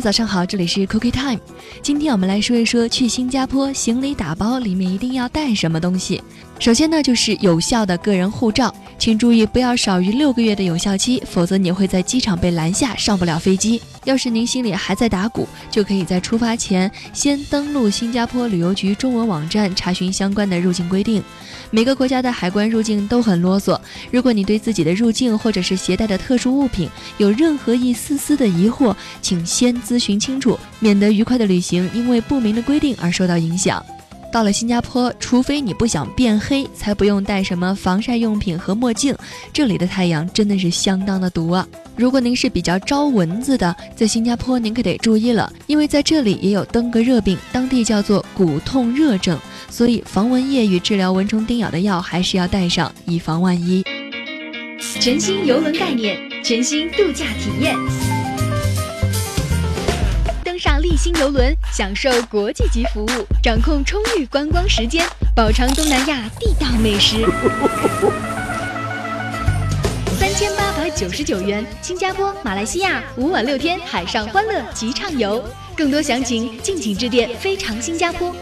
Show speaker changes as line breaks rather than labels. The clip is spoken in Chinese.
早上好，这里是 Cookie Time。今天我们来说一说去新加坡行李打包里面一定要带什么东西。首先呢，就是有效的个人护照，请注意不要少于六个月的有效期，否则你会在机场被拦下，上不了飞机。要是您心里还在打鼓，就可以在出发前先登录新加坡旅游局中文网站查询相关的入境规定。每个国家的海关入境都很啰嗦，如果你对自己的入境或者是携带的特殊物品有任何一丝丝的疑惑，请先咨询清楚，免得愉快的旅行因为不明的规定而受到影响。到了新加坡，除非你不想变黑，才不用带什么防晒用品和墨镜。这里的太阳真的是相当的毒啊！如果您是比较招蚊子的，在新加坡您可得注意了，因为在这里也有登革热病，当地叫做骨痛热症，所以防蚊液与治疗蚊虫叮咬的药还是要带上，以防万一。
全新游轮概念，全新度假体验。上立新游轮，享受国际级服务，掌控充裕观光时间，饱尝东南亚地道美食。三千八百九十九元，新加坡、马来西亚五晚六天海上欢乐及畅游。更多详情，敬请致电非常新加坡。